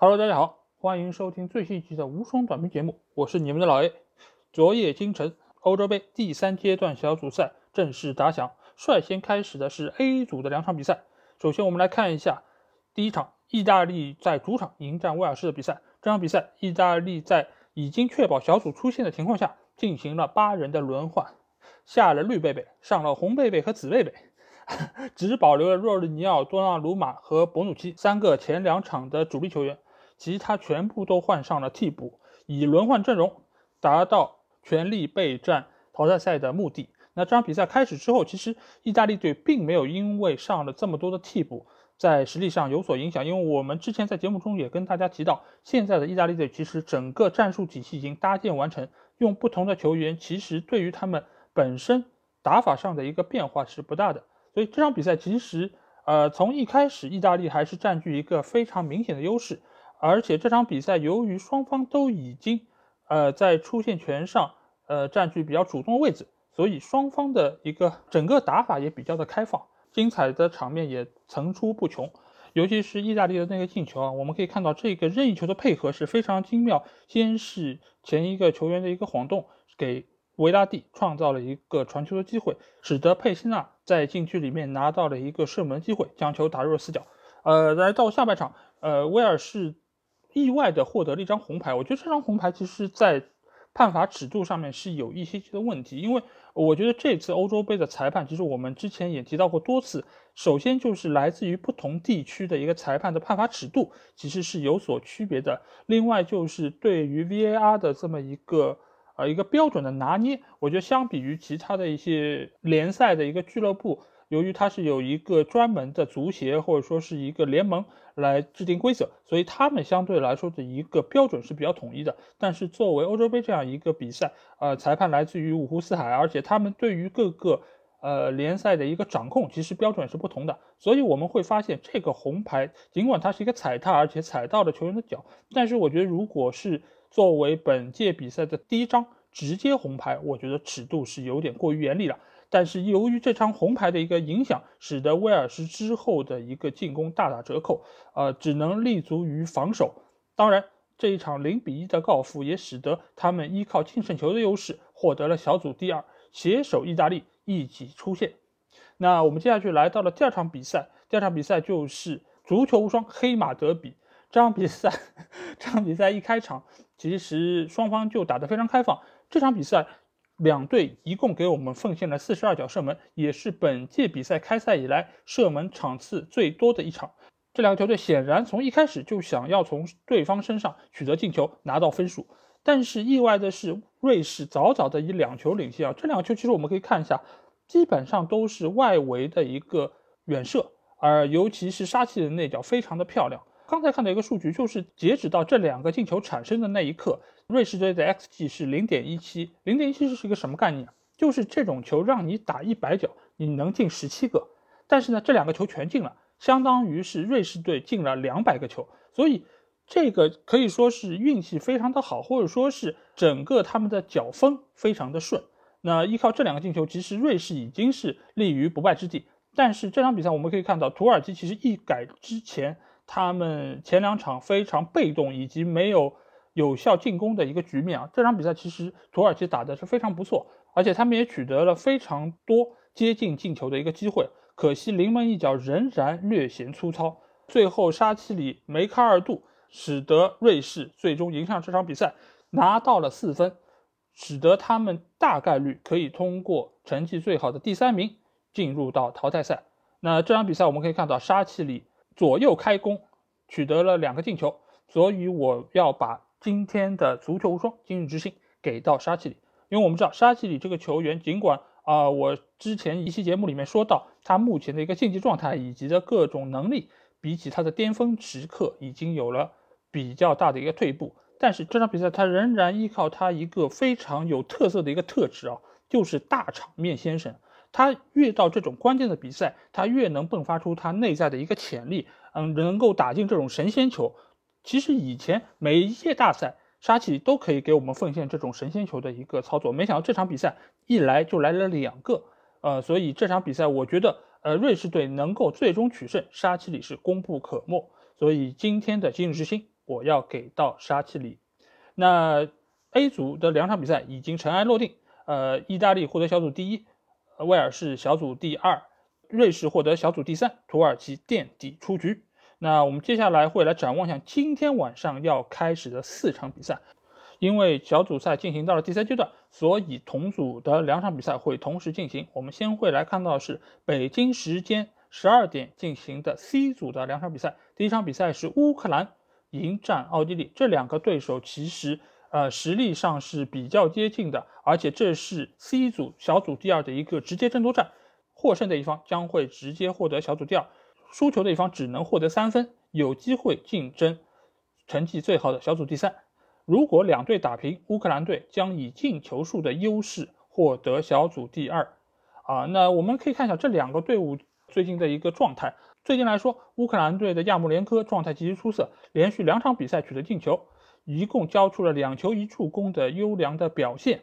Hello，大家好，欢迎收听最新一期的无双短评节目，我是你们的老 A。昨夜今晨，欧洲杯第三阶段小组赛正式打响，率先开始的是 A 组的两场比赛。首先，我们来看一下第一场，意大利在主场迎战威尔士的比赛。这场比赛，意大利在已经确保小组出线的情况下，进行了八人的轮换，下了绿贝贝，上了红贝贝和紫贝贝。只保留了若日尼奥、多纳鲁马和博努奇三个前两场的主力球员，其他全部都换上了替补，以轮换阵容达到全力备战淘汰赛的目的。那这场比赛开始之后，其实意大利队并没有因为上了这么多的替补，在实力上有所影响。因为我们之前在节目中也跟大家提到，现在的意大利队其实整个战术体系已经搭建完成，用不同的球员，其实对于他们本身打法上的一个变化是不大的。所以这场比赛其实，呃，从一开始意大利还是占据一个非常明显的优势，而且这场比赛由于双方都已经，呃，在出线权上，呃，占据比较主动的位置，所以双方的一个整个打法也比较的开放，精彩的场面也层出不穷。尤其是意大利的那个进球啊，我们可以看到这个任意球的配合是非常精妙，先是前一个球员的一个晃动给。维拉蒂创造了一个传球的机会，使得佩西纳在禁区里面拿到了一个射门机会，将球打入了死角。呃，来到下半场，呃，威尔士意外的获得了一张红牌。我觉得这张红牌其实，在判罚尺度上面是有一些些的问题，因为我觉得这次欧洲杯的裁判，其实我们之前也提到过多次。首先就是来自于不同地区的一个裁判的判罚尺度其实是有所区别的。另外就是对于 VAR 的这么一个。呃，一个标准的拿捏，我觉得相比于其他的一些联赛的一个俱乐部，由于它是有一个专门的足协或者说是一个联盟来制定规则，所以他们相对来说的一个标准是比较统一的。但是作为欧洲杯这样一个比赛，呃，裁判来自于五湖四海，而且他们对于各个呃联赛的一个掌控，其实标准是不同的。所以我们会发现，这个红牌尽管它是一个踩踏，而且踩到了球员的脚，但是我觉得如果是作为本届比赛的第一张直接红牌，我觉得尺度是有点过于严厉了。但是由于这张红牌的一个影响，使得威尔士之后的一个进攻大打折扣，呃，只能立足于防守。当然，这一场零比一的告负也使得他们依靠净胜球的优势获得了小组第二，携手意大利一起出线。那我们接下去来到了第二场比赛，第二场比赛就是足球无双黑马德比。这场比赛，这场比赛一开场，其实双方就打得非常开放。这场比赛，两队一共给我们奉献了四十二脚射门，也是本届比赛开赛以来射门场次最多的一场。这两个球队显然从一开始就想要从对方身上取得进球，拿到分数。但是意外的是，瑞士早早的以两球领先啊！这两个球其实我们可以看一下，基本上都是外围的一个远射，而尤其是沙奇的那脚非常的漂亮。刚才看到一个数据，就是截止到这两个进球产生的那一刻，瑞士队的 xG 是零点一七。零点一七是一个什么概念？就是这种球让你打一百脚，你能进十七个。但是呢，这两个球全进了，相当于是瑞士队进了两百个球。所以这个可以说是运气非常的好，或者说是整个他们的脚风非常的顺。那依靠这两个进球，其实瑞士已经是立于不败之地。但是这场比赛我们可以看到，土耳其其实一改之前。他们前两场非常被动，以及没有有效进攻的一个局面啊。这场比赛其实土耳其打的是非常不错，而且他们也取得了非常多接近进球的一个机会。可惜临门一脚仍然略显粗糙，最后沙奇里梅开二度，使得瑞士最终赢下这场比赛，拿到了四分，使得他们大概率可以通过成绩最好的第三名进入到淘汰赛。那这场比赛我们可以看到沙奇里。左右开弓，取得了两个进球，所以我要把今天的足球无双今日之星给到沙奇里，因为我们知道沙奇里这个球员，尽管啊，我之前一期节目里面说到他目前的一个竞技状态以及的各种能力，比起他的巅峰时刻已经有了比较大的一个退步，但是这场比赛他仍然依靠他一个非常有特色的一个特质啊，就是大场面先生。他越到这种关键的比赛，他越能迸发出他内在的一个潜力，嗯，能够打进这种神仙球。其实以前每一届大赛，沙奇里都可以给我们奉献这种神仙球的一个操作，没想到这场比赛一来就来了两个，呃，所以这场比赛我觉得，呃，瑞士队能够最终取胜，沙奇里是功不可没。所以今天的今日之星，我要给到沙奇里。那 A 组的两场比赛已经尘埃落定，呃，意大利获得小组第一，威尔士小组第二，瑞士获得小组第三，土耳其垫底出局。那我们接下来会来展望一下今天晚上要开始的四场比赛。因为小组赛进行到了第三阶段，所以同组的两场比赛会同时进行。我们先会来看到的是北京时间十二点进行的 C 组的两场比赛。第一场比赛是乌克兰迎战奥地利，这两个对手其实呃实力上是比较接近的，而且这是 C 组小组第二的一个直接争夺战，获胜的一方将会直接获得小组第二，输球的一方只能获得三分，有机会竞争成绩最好的小组第三。如果两队打平，乌克兰队将以进球数的优势获得小组第二。啊，那我们可以看一下这两个队伍最近的一个状态。最近来说，乌克兰队的亚穆连科状态极其出色，连续两场比赛取得进球，一共交出了两球一助攻的优良的表现。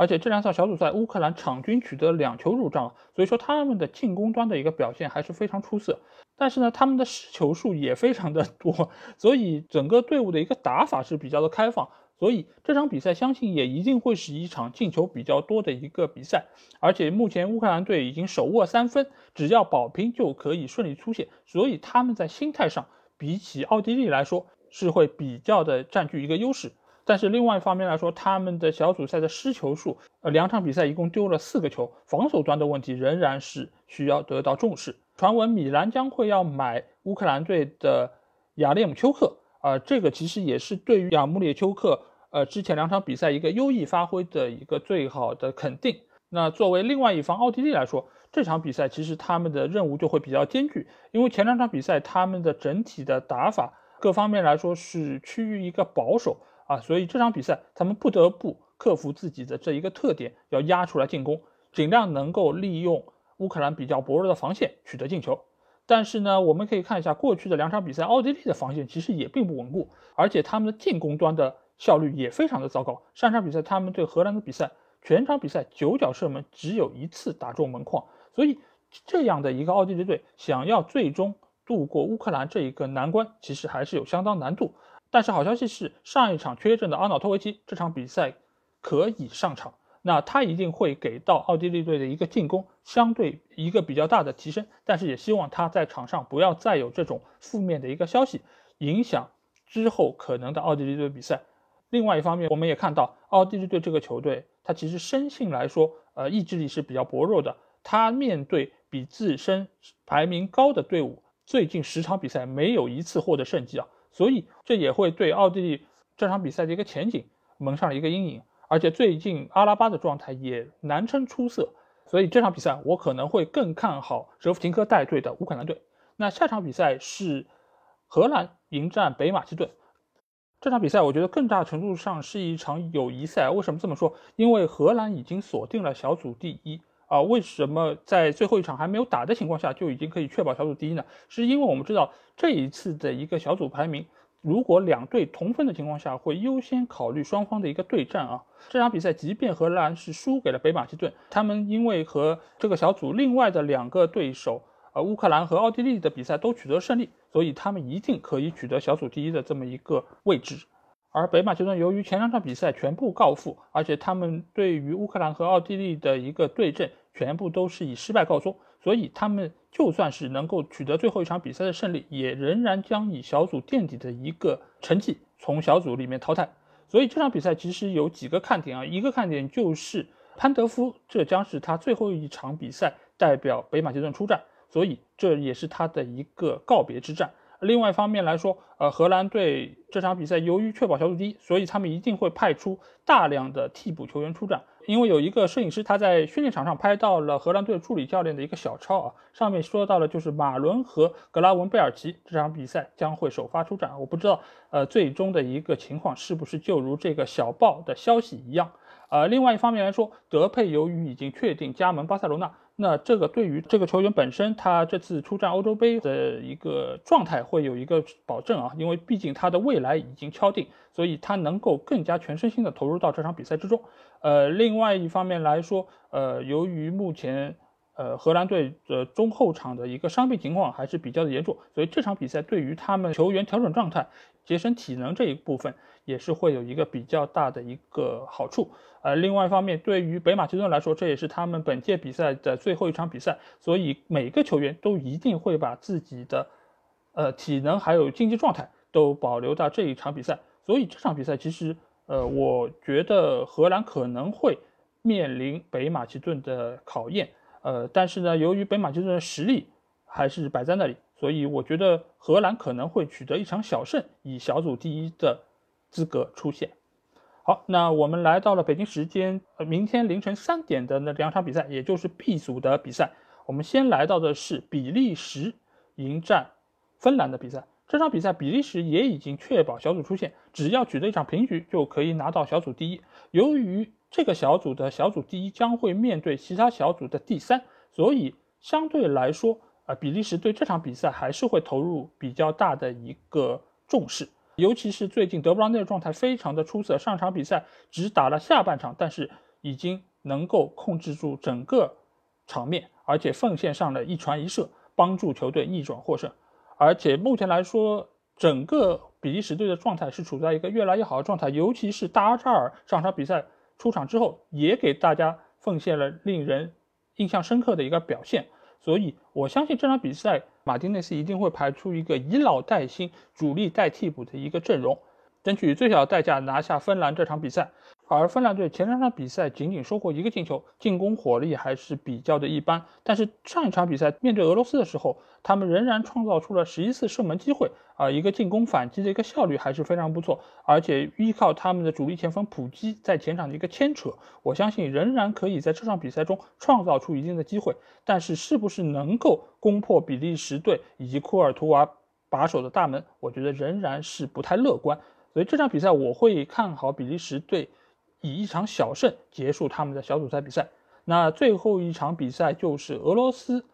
而且这两场小组赛，乌克兰场均取得两球入账，所以说他们的进攻端的一个表现还是非常出色。但是呢，他们的失球数也非常的多，所以整个队伍的一个打法是比较的开放，所以这场比赛相信也一定会是一场进球比较多的一个比赛。而且目前乌克兰队已经手握三分，只要保平就可以顺利出线，所以他们在心态上比起奥地利来说是会比较的占据一个优势。但是另外一方面来说，他们的小组赛的失球数，呃，两场比赛一共丢了四个球，防守端的问题仍然是需要得到重视。传闻米兰将会要买乌克兰队的亚列姆丘克，啊，这个其实也是对于亚穆列丘克，呃，之前两场比赛一个优异发挥的一个最好的肯定。那作为另外一方奥地利来说，这场比赛其实他们的任务就会比较艰巨，因为前两场比赛他们的整体的打法各方面来说是趋于一个保守啊，所以这场比赛他们不得不克服自己的这一个特点，要压出来进攻，尽量能够利用。乌克兰比较薄弱的防线取得进球，但是呢，我们可以看一下过去的两场比赛，奥地利的防线其实也并不稳固，而且他们的进攻端的效率也非常的糟糕。上场比赛他们对荷兰的比赛，全场比赛九脚射门只有一次打中门框，所以这样的一个奥地利队想要最终度过乌克兰这一个难关，其实还是有相当难度。但是好消息是，上一场缺阵的阿瑙托维奇这场比赛可以上场。那他一定会给到奥地利队的一个进攻相对一个比较大的提升，但是也希望他在场上不要再有这种负面的一个消息影响之后可能的奥地利队比赛。另外一方面，我们也看到奥地利队这个球队，他其实生性来说，呃，意志力是比较薄弱的。他面对比自身排名高的队伍，最近十场比赛没有一次获得胜绩啊，所以这也会对奥地利这场比赛的一个前景蒙上了一个阴影。而且最近阿拉巴的状态也难称出色，所以这场比赛我可能会更看好舍甫琴科带队的乌克兰队。那下场比赛是荷兰迎战北马其顿，这场比赛我觉得更大程度上是一场友谊赛。为什么这么说？因为荷兰已经锁定了小组第一啊。为什么在最后一场还没有打的情况下就已经可以确保小组第一呢？是因为我们知道这一次的一个小组排名。如果两队同分的情况下，会优先考虑双方的一个对战啊。这场比赛，即便荷兰是输给了北马其顿，他们因为和这个小组另外的两个对手，呃，乌克兰和奥地利的比赛都取得胜利，所以他们一定可以取得小组第一的这么一个位置。而北马其顿由于前两场比赛全部告负，而且他们对于乌克兰和奥地利的一个对阵全部都是以失败告终。所以他们就算是能够取得最后一场比赛的胜利，也仍然将以小组垫底的一个成绩从小组里面淘汰。所以这场比赛其实有几个看点啊，一个看点就是潘德夫，这将是他最后一场比赛代表北马其顿出战，所以这也是他的一个告别之战。另外一方面来说，呃，荷兰队这场比赛由于确保小组第一，所以他们一定会派出大量的替补球员出战。因为有一个摄影师，他在训练场上拍到了荷兰队助理教练的一个小抄啊，上面说到了就是马伦和格拉文贝尔奇这场比赛将会首发出战。我不知道，呃，最终的一个情况是不是就如这个小报的消息一样？呃，另外一方面来说，德佩由于已经确定加盟巴塞罗那。那这个对于这个球员本身，他这次出战欧洲杯的一个状态会有一个保证啊，因为毕竟他的未来已经敲定，所以他能够更加全身心的投入到这场比赛之中。呃，另外一方面来说，呃，由于目前呃，荷兰队的中后场的一个伤病情况还是比较的严重，所以这场比赛对于他们球员调整状态、节省体能这一部分也是会有一个比较大的一个好处。呃，另外一方面，对于北马其顿来说，这也是他们本届比赛的最后一场比赛，所以每个球员都一定会把自己的呃体能还有竞技状态都保留到这一场比赛。所以这场比赛其实，呃，我觉得荷兰可能会面临北马其顿的考验。呃，但是呢，由于北马其顿的实力还是摆在那里，所以我觉得荷兰可能会取得一场小胜，以小组第一的资格出现。好，那我们来到了北京时间呃明天凌晨三点的那两场比赛，也就是 B 组的比赛。我们先来到的是比利时迎战芬兰的比赛。这场比赛比利时也已经确保小组出线，只要取得一场平局就可以拿到小组第一。由于这个小组的小组第一将会面对其他小组的第三，所以相对来说，啊，比利时对这场比赛还是会投入比较大的一个重视。尤其是最近德布劳内状态非常的出色，上场比赛只打了下半场，但是已经能够控制住整个场面，而且奉献上了一传一射，帮助球队逆转获胜。而且目前来说，整个比利时队的状态是处在一个越来越好的状态，尤其是大阿扎尔上场比赛。出场之后，也给大家奉献了令人印象深刻的一个表现，所以我相信这场比赛马丁内斯一定会排出一个以老带新、主力带替补的一个阵容，争取最小代价拿下芬兰这场比赛。而芬兰队前两场比赛仅仅收获一个进球，进攻火力还是比较的一般。但是上一场比赛面对俄罗斯的时候，他们仍然创造出了十一次射门机会，啊，一个进攻反击的一个效率还是非常不错。而且依靠他们的主力前锋普基在前场的一个牵扯，我相信仍然可以在这场比赛中创造出一定的机会。但是是不是能够攻破比利时队以及库尔图瓦把守的大门，我觉得仍然是不太乐观。所以这场比赛我会看好比利时队。以一场小胜结束他们的小组赛比赛。那最后一场比赛就是俄罗斯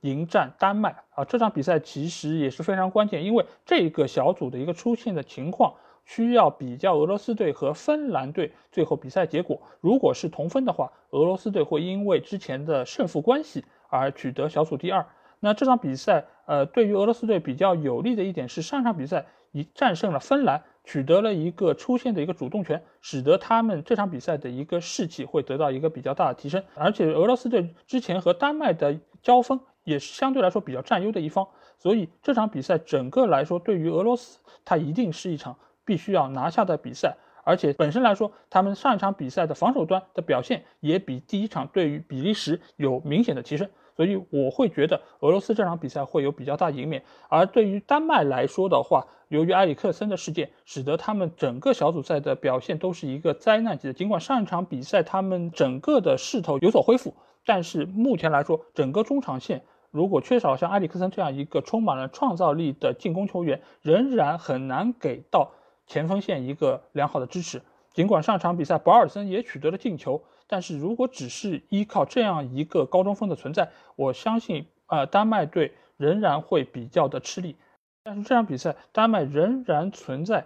迎战丹麦啊！这场比赛其实也是非常关键，因为这个小组的一个出现的情况需要比较俄罗斯队和芬兰队最后比赛结果。如果是同分的话，俄罗斯队会因为之前的胜负关系而取得小组第二。那这场比赛，呃，对于俄罗斯队比较有利的一点是，上场比赛已战胜了芬兰。取得了一个出线的一个主动权，使得他们这场比赛的一个士气会得到一个比较大的提升。而且俄罗斯队之前和丹麦的交锋也是相对来说比较占优的一方，所以这场比赛整个来说对于俄罗斯，它一定是一场必须要拿下的比赛。而且本身来说，他们上一场比赛的防守端的表现也比第一场对于比利时有明显的提升。所以我会觉得俄罗斯这场比赛会有比较大赢面，而对于丹麦来说的话，由于埃里克森的事件，使得他们整个小组赛的表现都是一个灾难级的。尽管上一场比赛他们整个的势头有所恢复，但是目前来说，整个中场线如果缺少像埃里克森这样一个充满了创造力的进攻球员，仍然很难给到前锋线一个良好的支持。尽管上场比赛保尔森也取得了进球。但是如果只是依靠这样一个高中锋的存在，我相信，呃，丹麦队仍然会比较的吃力。但是这场比赛，丹麦仍然存在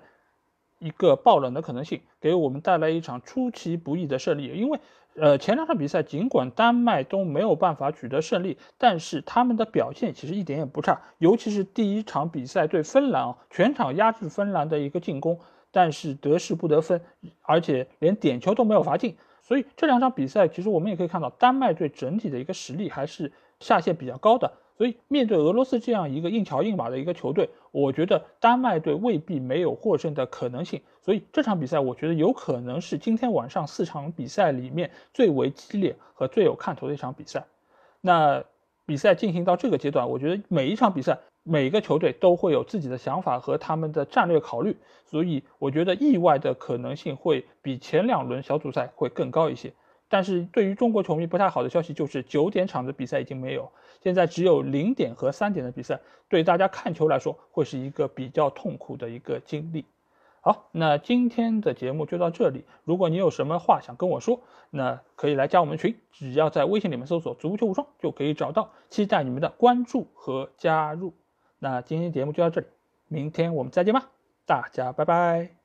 一个爆冷的可能性，给我们带来一场出其不意的胜利。因为，呃，前两场比赛尽管丹麦都没有办法取得胜利，但是他们的表现其实一点也不差。尤其是第一场比赛对芬兰啊，全场压制芬兰的一个进攻，但是得势不得分，而且连点球都没有罚进。所以这两场比赛，其实我们也可以看到，丹麦队整体的一个实力还是下限比较高的。所以面对俄罗斯这样一个硬桥硬马的一个球队，我觉得丹麦队未必没有获胜的可能性。所以这场比赛，我觉得有可能是今天晚上四场比赛里面最为激烈和最有看头的一场比赛。那比赛进行到这个阶段，我觉得每一场比赛。每个球队都会有自己的想法和他们的战略考虑，所以我觉得意外的可能性会比前两轮小组赛会更高一些。但是对于中国球迷不太好的消息就是九点场的比赛已经没有，现在只有零点和三点的比赛，对大家看球来说会是一个比较痛苦的一个经历。好，那今天的节目就到这里。如果你有什么话想跟我说，那可以来加我们群，只要在微信里面搜索“足球无双”就可以找到。期待你们的关注和加入。那今天节目就到这里，明天我们再见吧，大家拜拜。